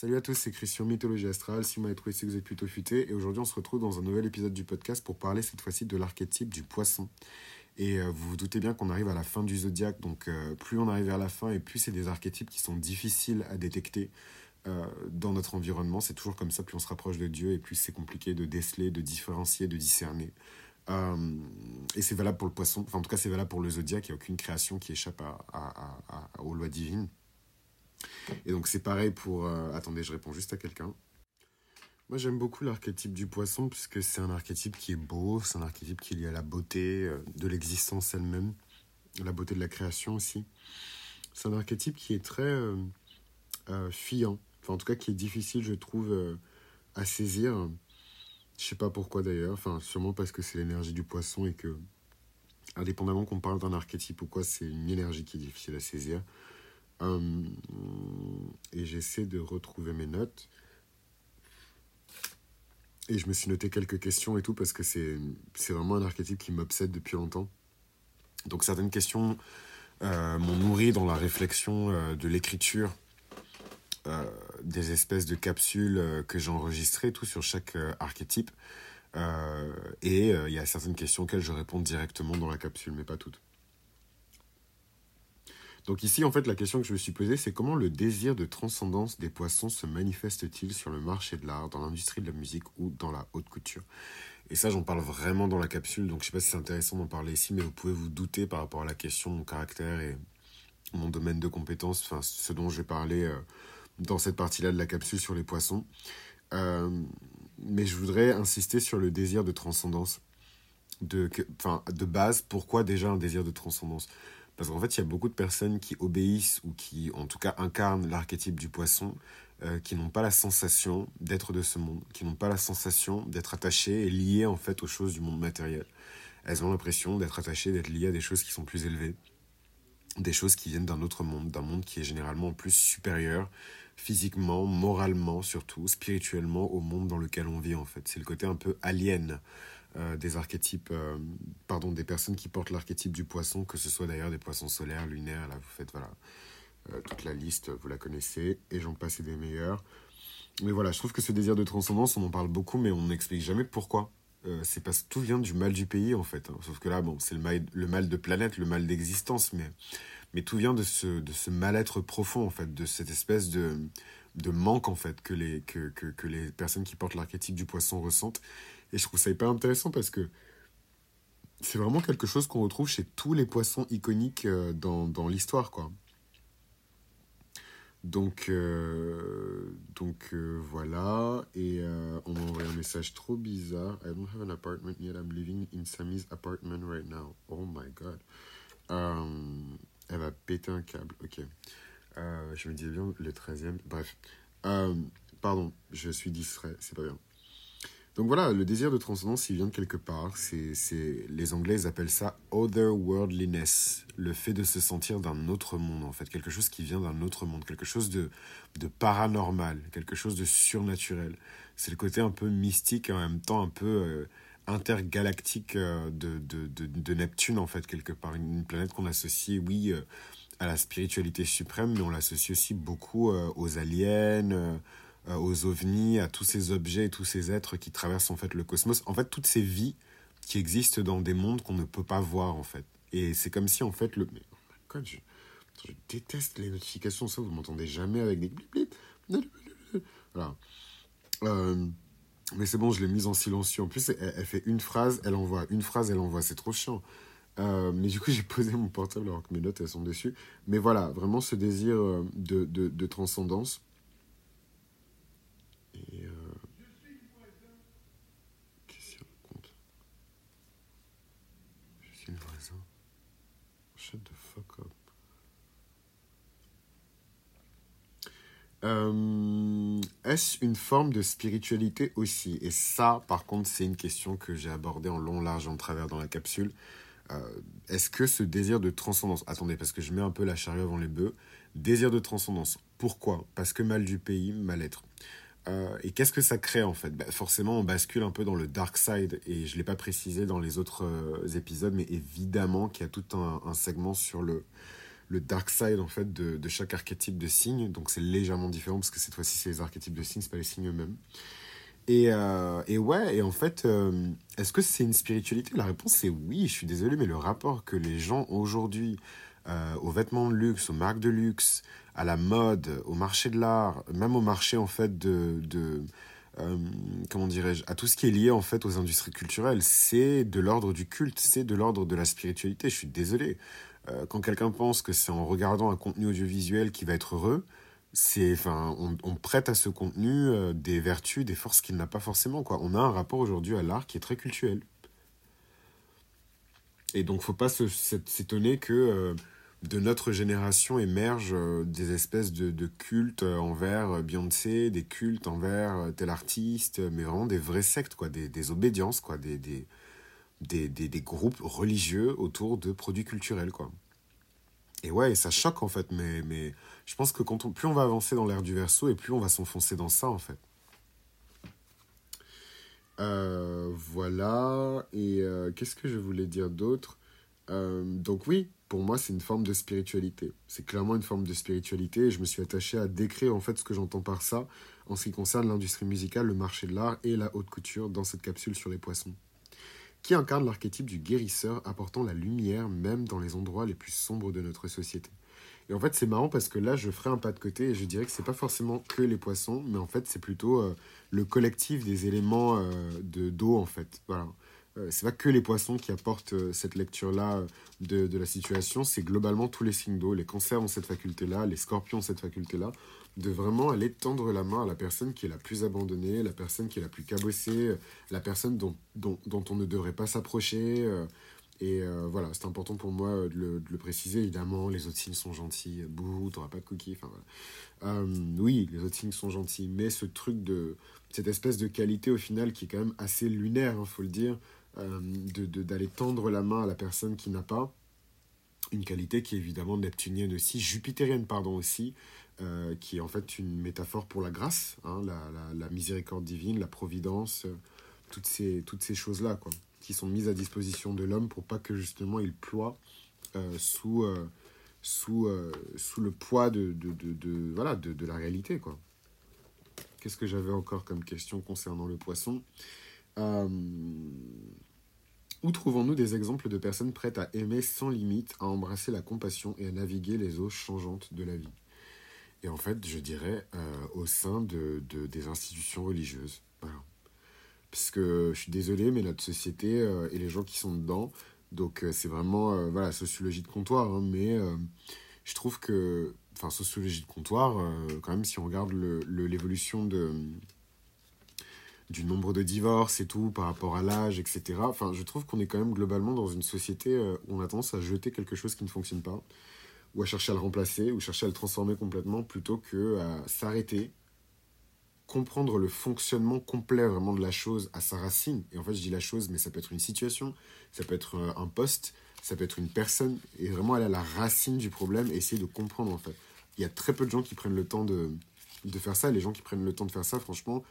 Salut à tous, c'est Christian Mythologie Astrale. Si vous m'avez trouvé, c'est que vous êtes plutôt futé. Et aujourd'hui, on se retrouve dans un nouvel épisode du podcast pour parler cette fois-ci de l'archétype du poisson. Et euh, vous vous doutez bien qu'on arrive à la fin du zodiaque, donc euh, plus on arrive vers la fin et plus c'est des archétypes qui sont difficiles à détecter euh, dans notre environnement. C'est toujours comme ça, plus on se rapproche de Dieu et plus c'est compliqué de déceler, de différencier, de discerner. et c'est valable pour le poisson, enfin en tout cas c'est valable pour le zodiaque, il n'y a aucune création qui échappe à, aux lois divines. Et donc c'est pareil pour... attendez, je réponds juste à quelqu'un. Moi, j'aime beaucoup l'archétype du poisson puisque c'est un archétype qui est beau, c'est un archétype qui est lié à la beauté euh, de l'existence elle-même, la beauté de la création aussi. C'est un archétype qui est très euh, euh fiant, enfin en tout cas qui est difficile, je trouve, euh, à saisir. Je sais pas pourquoi d'ailleurs, enfin sûrement parce que c'est l'énergie du poisson et que, indépendamment qu'on parle d'un archétype ou quoi, c'est une énergie qui est difficile à saisir. Et j'essaie de retrouver mes notes. Et je me suis noté quelques questions et tout parce que c'est vraiment un archétype qui m'obsède depuis longtemps. Donc certaines questions euh, m'ont nourri dans la réflexion euh, de l'écriture euh, des espèces de capsules que j'ai enregistrées, tout sur chaque archétype. et il y a certaines questions auxquelles je réponds directement dans la capsule, mais pas toutes. Donc ici, en fait, la question que je me suis posée, c'est comment le désir de transcendance des poissons se manifeste-t-il sur le marché de l'art, dans l'industrie de la musique ou dans la haute couture? Et ça, j'en parle vraiment dans la capsule, donc je ne sais pas si c'est intéressant d'en parler ici, mais vous pouvez vous douter par rapport à la question, mon caractère et mon domaine de compétence, enfin ce dont je vais parler euh, dans cette partie-là de la capsule sur les poissons. Euh, mais je voudrais insister sur le désir de transcendance. De, de base, pourquoi déjà un désir de transcendance? Parce qu'en fait, il y a beaucoup de personnes qui obéissent ou qui, en tout cas, incarnent l'archétype du poisson, euh, qui n'ont pas la sensation d'être de ce monde, qui n'ont pas la sensation d'être attachées et liées, en fait, aux choses du monde matériel. Elles ont l'impression d'être attachées, d'être liées à des choses qui sont plus élevées, des choses qui viennent d'un autre monde, d'un monde qui est généralement plus supérieur, physiquement, moralement surtout, spirituellement au monde dans lequel on vit, en fait. C'est le côté un peu alien euh, des archétypes, euh, pardon, des personnes qui portent l'archétype du poisson, que ce soit d'ailleurs des poissons solaires, lunaires, là vous faites voilà, euh, toute la liste, vous la connaissez, et j'en passe des meilleurs. Mais voilà, je trouve que ce désir de transcendance, on en parle beaucoup, mais on n'explique jamais pourquoi. c'est parce que tout vient du mal du pays, en fait. Hein. Sauf que là, bon, c'est le mal, le mal de planète, le mal d'existence, mais, mais tout vient de ce, de ce mal-être profond, en fait, de cette espèce de, de manque, en fait, que les, que, que, que les personnes qui portent l'archétype du poisson ressentent. Et je trouve ça hyper intéressant parce que c'est vraiment quelque chose qu'on retrouve chez tous les poissons iconiques euh, dans, dans l'histoire, quoi. Donc, euh, donc euh, voilà. Et on m'a envoyé un message trop bizarre. I don't have an apartment yet. I'm living in Sammy's apartment right now. Oh my god. elle va péter un câble. Ok. je me disais bien le 13e. Bref. pardon, je suis distrait. C'est pas bien. Donc voilà, le désir de transcendance, il vient de quelque part. C'est, les Anglais appellent ça otherworldliness, le fait de se sentir d'un autre monde, en fait, quelque chose qui vient d'un autre monde, quelque chose de, paranormal, quelque chose de surnaturel. C'est le côté un peu mystique et en même temps un peu euh, intergalactique euh, de, Neptune, en fait, quelque part. Une planète qu'on associe, oui, euh, à la spiritualité suprême, mais on l'associe aussi beaucoup aux aliens aux ovnis, à tous ces objets et tous ces êtres qui traversent en fait le cosmos. En fait, toutes ces vies qui existent dans des mondes qu'on ne peut pas voir en fait. Et c'est comme si en fait le... Mais, oh je... je... déteste les notifications, ça vous m'entendez jamais avec des blip. Euh, mais c'est bon, je l'ai mise en silencieux. En plus, elle, fait une phrase, elle envoie. Une phrase, elle envoie. C'est trop chiant. Euh, mais du coup, j'ai posé mon portable alors que mes notes, elles sont dessus. Mais voilà, vraiment ce désir de, de transcendance. Et euh... Qu'est-ce qu'il raconte Je suis le voisin. Shut the fuck up. Euh, Est-ce une forme de spiritualité aussi? Et ça, par contre, c'est une question que j'ai abordée en long, large, en travers dans la capsule. Euh, Est-ce que ce désir de transcendance... Attendez, parce que je mets un peu la charrue avant les bœufs. Désir de transcendance. Pourquoi? Parce que mal du pays, mal-être. Euh, et qu'est-ce que ça crée en fait? Bah, Forcément, on bascule un peu dans le dark side, et je ne l'ai pas précisé dans les autres épisodes, mais évidemment qu'il y a tout un, segment sur le, le dark side en fait de, chaque archétype de signe. Donc c'est légèrement différent parce que cette fois-ci c'est les archétypes de signes, c'est pas les signes eux-mêmes. Et, euh, et, ouais, et en fait, euh, est-ce que c'est une spiritualité? La réponse c'est oui, je suis désolé, mais le rapport que les gens aujourd'hui euh, aux vêtements de luxe, aux marques de luxe, à la mode, au marché de l'art, même au marché en fait de, de comment dirais-je, à tout ce qui est lié en fait aux industries culturelles, c'est de l'ordre du culte, c'est de l'ordre de la spiritualité. Je suis désolé. Quand quelqu'un pense que c'est en regardant un contenu audiovisuel qui va être heureux, c'est enfin on, prête à ce contenu euh, des vertus des forces qu'il n'a pas forcément quoi. On a un rapport aujourd'hui à l'art qui est très culturel et donc faut pas s'étonner que euh, de notre génération émergent euh, des espèces de, cultes envers Beyoncé des cultes envers tel artiste mais vraiment des vraies sectes quoi. Des, des obédiences quoi. Des, des, groupes religieux autour de produits culturels quoi et ouais, ça choque en fait, mais, je pense que plus on va avancer dans l'ère du verso et plus on va s'enfoncer dans ça en fait. Euh, voilà, et euh, qu'est-ce que je voulais dire d'autre? Euh, Donc oui, pour moi c'est une forme de spiritualité. C'est clairement une forme de spiritualité et je me suis attaché à décrire en fait ce que j'entends par ça en ce qui concerne l'industrie musicale, le marché de l'art et la haute couture dans cette capsule sur les poissons qui incarne l'archétype du guérisseur apportant la lumière même dans les endroits les plus sombres de notre société? Et en fait, c'est marrant parce que là, je ferai un pas de côté et je dirais que c'est pas forcément que les poissons, mais en fait, c'est plutôt euh, le collectif des éléments euh, de d'eau, en fait. Voilà. Euh, c'est pas que les poissons qui apportent cette lecture-là de, de, la situation, c'est globalement tous les signes d'eau. Les cancers ont cette faculté-là, les scorpions ont cette faculté-là de vraiment aller tendre la main à la personne qui est la plus abandonnée, la personne qui est la plus cabossée, la personne dont, dont, on ne devrait pas s'approcher. Euh, et euh, voilà, c'est important pour moi de le, préciser. Évidemment, les autres signes sont gentils. Bouh, t'auras pas de cookies. Enfin, euh, oui, les autres signes sont gentils. Mais ce truc de. Cette espèce de qualité, au final, qui est quand même assez lunaire, il hein, faut le dire, euh, d'aller tendre la main à la personne qui n'a pas. Une qualité qui est évidemment neptunienne aussi, jupitérienne, pardon, aussi. Euh, qui est en fait une métaphore pour la grâce, hein, la, miséricorde divine, la providence, euh, toutes ces, choses-là, quoi, qui sont mises à disposition de l'homme pour pas que justement il ploie euh, sous, le poids de, de, la réalité. quoi. Qu'est-ce que j'avais encore comme question concernant le poisson? Où trouvons-nous des exemples de personnes prêtes à aimer sans limite, à embrasser la compassion et à naviguer les eaux changeantes de la vie? Et en fait, je dirais euh, au sein de, de, des institutions religieuses. Parce que je suis désolé, mais notre société euh, et les gens qui sont dedans, donc euh, c'est vraiment voilà, sociologie de comptoir, hein, mais je trouve que, enfin, sociologie de comptoir, quand même, si on regarde l'évolution de du nombre de divorces et tout par rapport à l'âge, etc. Enfin, je trouve qu'on est quand même globalement dans une société où on a tendance à jeter quelque chose qui ne fonctionne pas ou à chercher à le remplacer, ou chercher à le transformer complètement, plutôt que à s'arrêter, comprendre le fonctionnement complet vraiment de la chose à sa racine. Et en fait, je dis la chose, mais ça peut être une situation, ça peut être un poste, ça peut être une personne, et vraiment aller à la racine du problème et essayer de comprendre en fait. Il y a très peu de gens qui prennent le temps de, de faire ça, les gens qui prennent le temps de faire ça, franchement,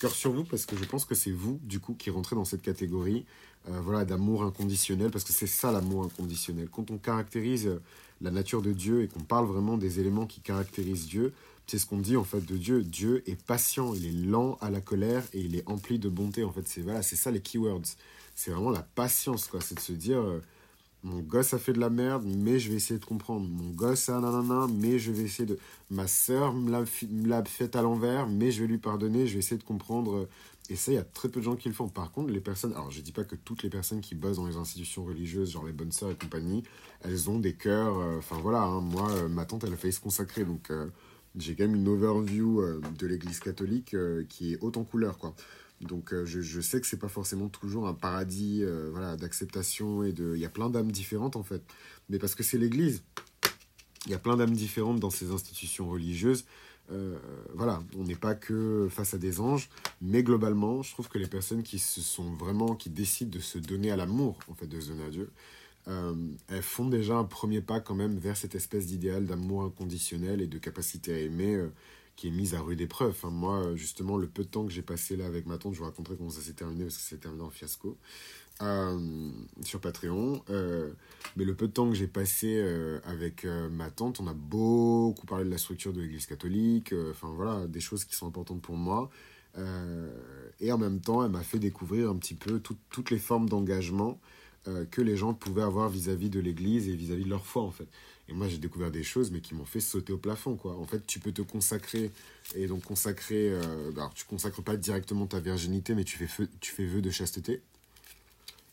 cœur sur vous, parce que je pense que c'est vous, du coup, qui rentrez dans cette catégorie euh, voilà, d'amour inconditionnel, parce que c'est ça l'amour inconditionnel. Quand on caractérise la nature de Dieu et qu'on parle vraiment des éléments qui caractérisent Dieu, c'est ce qu'on dit en fait de Dieu. Dieu est patient, il est lent à la colère et il est empli de bonté. En fait, c'est voilà, c'est ça les keywords. C'est vraiment la patience, quoi. C'est de se dire, euh, mon gosse a fait de la merde, mais je vais essayer de comprendre. Mon gosse a nanana, mais je vais essayer de. Ma sœur me l'a fait à l'envers, mais je vais lui pardonner. Je vais essayer de comprendre et ça, il y a très peu de gens qui le font. Par contre, les personnes, alors je dis pas que toutes les personnes qui bossent dans les institutions religieuses, genre les bonnes sœurs et compagnie, elles ont des cœurs. Euh, enfin voilà, hein, moi, euh, ma tante, elle a failli se consacrer, donc euh, j'ai quand même une overview euh, de l'Église catholique euh, qui est haute en couleur, quoi. Donc je, je, sais que c'est pas forcément toujours un paradis, voilà, d'acceptation et de, il y a plein d'âmes différentes en fait, mais parce que c'est l'Église. Il y a plein d'âmes différentes dans ces institutions religieuses. Euh, voilà, on n'est pas que face à des anges, mais globalement, je trouve que les personnes qui se sont vraiment, qui décident de se donner à l'amour, en fait, de se donner à Dieu, euh, elles font déjà un premier pas quand même vers cette espèce d'idéal d'amour inconditionnel et de capacité à aimer euh, qui est mise à rude épreuve. Moi, justement, le peu de temps que j'ai passé là avec ma tante, je vous raconterai comment ça s'est terminé parce que c'est terminé en fiasco. sur Patreon. mais le peu de temps que j'ai passé avec ma tante, on a beaucoup parlé de la structure de l'Église catholique, enfin voilà, des choses qui sont importantes pour moi. et en même temps, elle m'a fait découvrir un petit peu toutes les formes d'engagement que les gens pouvaient avoir vis-à-vis de l'Église et vis-à-vis de leur foi, en fait. Et moi, j'ai découvert des choses, mais qui m'ont fait sauter au plafond, quoi. En fait, tu peux te consacrer, et donc consacrer, euh, alors tu consacres pas directement ta virginité, mais tu fais, feu, tu fais vœu de chasteté.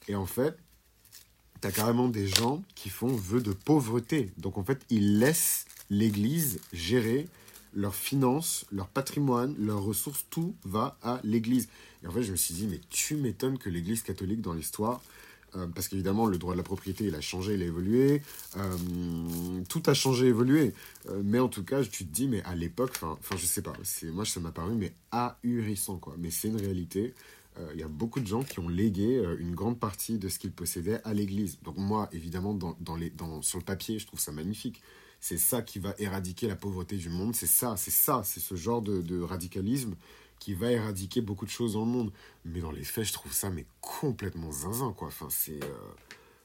Et en fait, tu as carrément des gens qui font vœu de pauvreté. Donc en fait, ils laissent l'Église gérer leurs finances, leur patrimoine, leurs ressources, tout va à l'Église. Et en fait, je me suis dit, mais tu m'étonnes que l'Église catholique dans l'histoire euh, parce qu'évidemment, le droit de la propriété, il a changé, il a évolué. Euh, tout a changé, évolué. Euh, mais en tout cas, tu te dis, mais à l'époque, enfin, je sais pas, moi, ça m'a paru, mais ahurissant, quoi. Mais c'est une réalité. Il y a beaucoup de gens qui ont légué une grande partie de ce qu'ils possédaient à l'Église. Donc moi, évidemment, sur le papier, je trouve ça magnifique. C'est ça qui va éradiquer la pauvreté du monde. C'est ça, c'est ça, c'est ce genre de radicalisme qui va éradiquer beaucoup de choses dans le monde. Mais dans les faits, je trouve ça mais complètement zinzin, quoi. Enfin, c'est... Euh,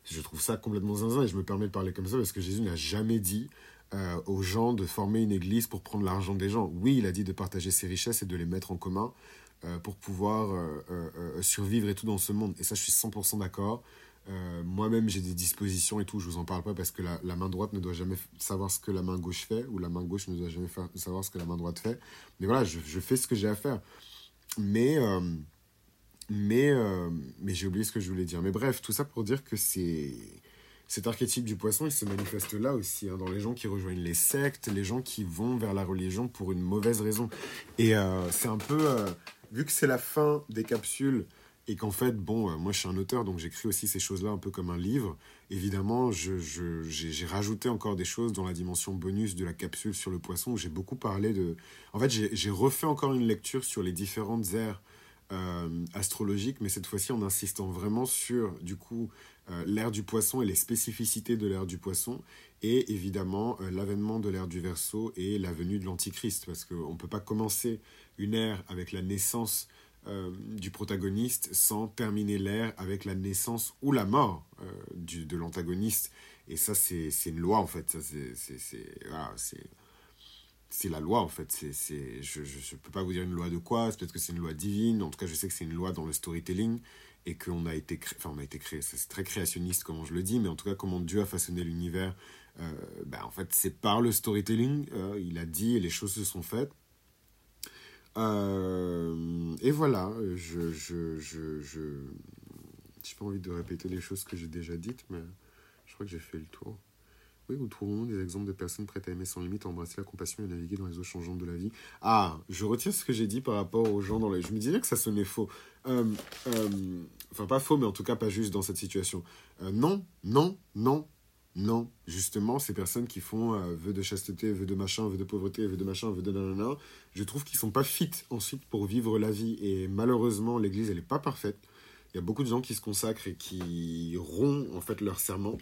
je trouve ça complètement zinzin et je me permets de parler comme ça parce que Jésus n'a jamais dit euh, aux gens de former une église pour prendre l'argent des gens. Oui, il a dit de partager ses richesses et de les mettre en commun euh, pour pouvoir survivre et tout dans ce monde. Et ça, je suis 100% d'accord. Euh, moi-même, j'ai des dispositions et tout, je vous en parle pas parce que la, main droite ne doit jamais savoir ce que la main gauche fait, ou la main gauche ne doit jamais savoir ce que la main droite fait. Mais voilà, je, fais ce que j'ai à faire. Mais, euh, mais, euh, mais j'ai oublié ce que je voulais dire. Mais bref, tout ça pour dire que c'est cet archétype du poisson, il se manifeste là aussi, hein, dans les gens qui rejoignent les sectes, les gens qui vont vers la religion pour une mauvaise raison. Et c'est un peu, vu que c'est la fin des capsules, et qu'en fait, bon, euh, moi je suis un auteur, donc j'écris aussi ces choses-là un peu comme un livre. Évidemment, j'ai rajouté encore des choses dans la dimension bonus de la capsule sur le poisson, j'ai beaucoup parlé de... En fait, j'ai refait encore une lecture sur les différentes ères euh, astrologiques, mais cette fois-ci en insistant vraiment sur, du coup, euh, l'ère du poisson et les spécificités de l'ère du poisson, et évidemment l'avènement de l'ère du verso et la venue de l'antichrist, parce qu'on ne peut pas commencer une ère avec la naissance euh, du protagoniste sans terminer l'ère avec la naissance ou la mort euh, du, de l'antagoniste. Et ça, c'est une loi, en fait. C'est la loi, en fait. c'est je ne peux pas vous dire une loi de quoi. Peut-être que c'est une loi divine. En tout cas, je sais que c'est une loi dans le storytelling et qu'on a été créé. Enfin, on a été créé. C'est très créationniste, comment je le dis. Mais en tout cas, comment Dieu a façonné l'univers. Euh, ben, en fait, c'est par le storytelling. il a dit et les choses se sont faites. Euh, et voilà, je je, je, je, pas envie de répéter les choses que j'ai déjà dites, mais je crois que j'ai fait le tour. Oui, nous trouvons des exemples de personnes prêtes à aimer sans limite, à embrasser la compassion et naviguer dans les eaux changeantes de la vie. Ah, je retire ce que j'ai dit par rapport aux gens dans les... Je me disais que ça sonnait faux. Euh, euh, enfin, pas faux, mais en tout cas pas juste dans cette situation. non, non, non, non, justement, ces personnes qui font euh, vœux de chasteté, vœux de machin, vœux de pauvreté, vœux de machin, vœux de nanana, je trouve qu'ils sont pas fit ensuite pour vivre la vie. Et malheureusement, l'Église, elle n'est pas parfaite. Il y a beaucoup de gens qui se consacrent et qui rompent en fait leur serment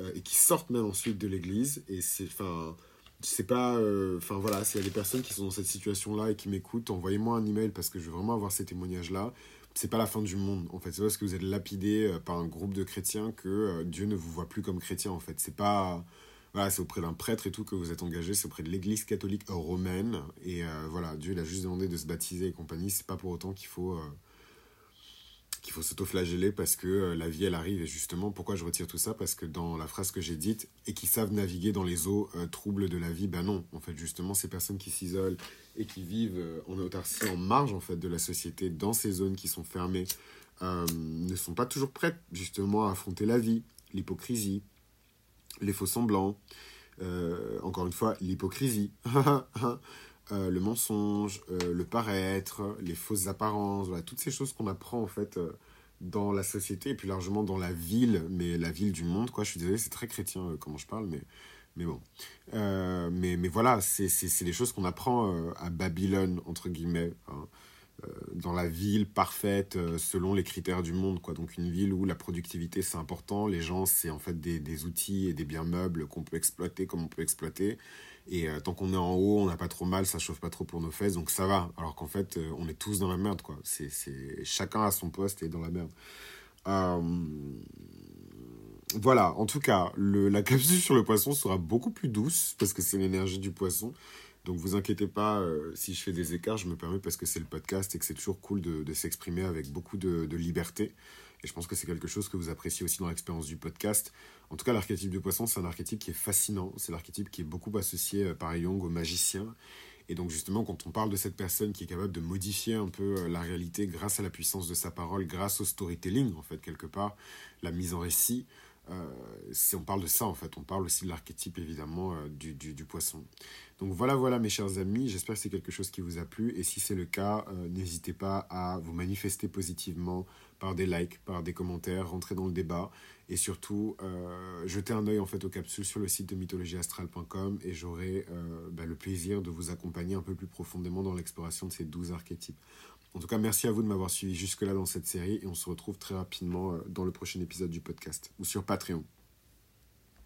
euh, et qui sortent même ensuite de l'Église. Et c'est, enfin, c'est pas, euh, enfin voilà, s'il y a des personnes qui sont dans cette situation-là et qui m'écoutent, envoyez-moi un email parce que je veux vraiment avoir ces témoignages-là c'est pas la fin du monde en fait. C'est parce que vous êtes lapidé euh, par un groupe de chrétiens que euh, Dieu ne vous voit plus comme chrétien en fait. C'est pas voilà c'est auprès d'un prêtre et tout que vous êtes engagé c'est auprès de l'église catholique romaine. Et euh, voilà Dieu il a juste demandé de se baptiser et compagnie. C'est pas pour autant qu'il faut qu'il faut s'autoflageller parce que la vie elle arrive. Et justement pourquoi je retire tout ça? Parce que dans la phrase que j'ai dite et qui savent naviguer dans les eaux troubles de la vie ben non. En fait justement ces personnes qui s'isolent et qui vivent euh, en autarcie, en marge en fait de la société, dans ces zones qui sont fermées, euh, ne sont pas toujours prêtes justement à affronter la vie, l'hypocrisie, les faux semblants, euh, encore une fois l'hypocrisie, le mensonge, le paraître, les fausses apparences, voilà, toutes ces choses qu'on apprend en fait dans la société et plus largement dans la ville, mais la ville du monde, quoi. Je suis désolé, c'est très chrétien comment je parle, mais mais bon. Euh, mais, mais voilà, c'est des choses qu'on apprend euh, à Babylone, entre guillemets, hein. euh, dans la ville parfaite selon les critères du monde. Quoi. Donc une ville où la productivité c'est important, les gens c'est en fait des, outils et des biens meubles qu'on peut exploiter comme on peut exploiter. Et tant qu'on est en haut, on n'a pas trop mal, ça chauffe pas trop pour nos fesses, donc ça va. Alors qu'en fait, on est tous dans la merde, quoi. C'est chacun à son poste et dans la merde. voilà, en tout cas, le, la capsule sur le poisson sera beaucoup plus douce parce que c'est l'énergie du poisson. Donc vous inquiétez pas euh, si je fais des écarts, je me permets parce que c'est le podcast et que c'est toujours cool de, s'exprimer avec beaucoup de, liberté. Et je pense que c'est quelque chose que vous appréciez aussi dans l'expérience du podcast. En tout cas, l'archétype du poisson, c'est un archétype qui est fascinant. C'est l'archétype qui est beaucoup associé euh, par Jung au magicien. Et donc justement, quand on parle de cette personne qui est capable de modifier un peu euh, la réalité grâce à la puissance de sa parole, grâce au storytelling, en fait, quelque part, la mise en récit, on parle de ça, en fait, on parle aussi de l'archétype, évidemment, du, du, poisson. Donc voilà, voilà mes chers amis, j'espère que c'est quelque chose qui vous a plu. Et si c'est le cas, euh, n'hésitez pas à vous manifester positivement par des likes, par des commentaires, rentrer dans le débat. Et surtout euh, jeter un œil en fait aux capsules sur le site de mythologieastrale.com et j'aurai euh, bah, le plaisir de vous accompagner un peu plus profondément dans l'exploration de ces 12 archétypes. En tout cas, merci à vous de m'avoir suivi jusque-là dans cette série et on se retrouve très rapidement dans le prochain épisode du podcast ou sur Patreon.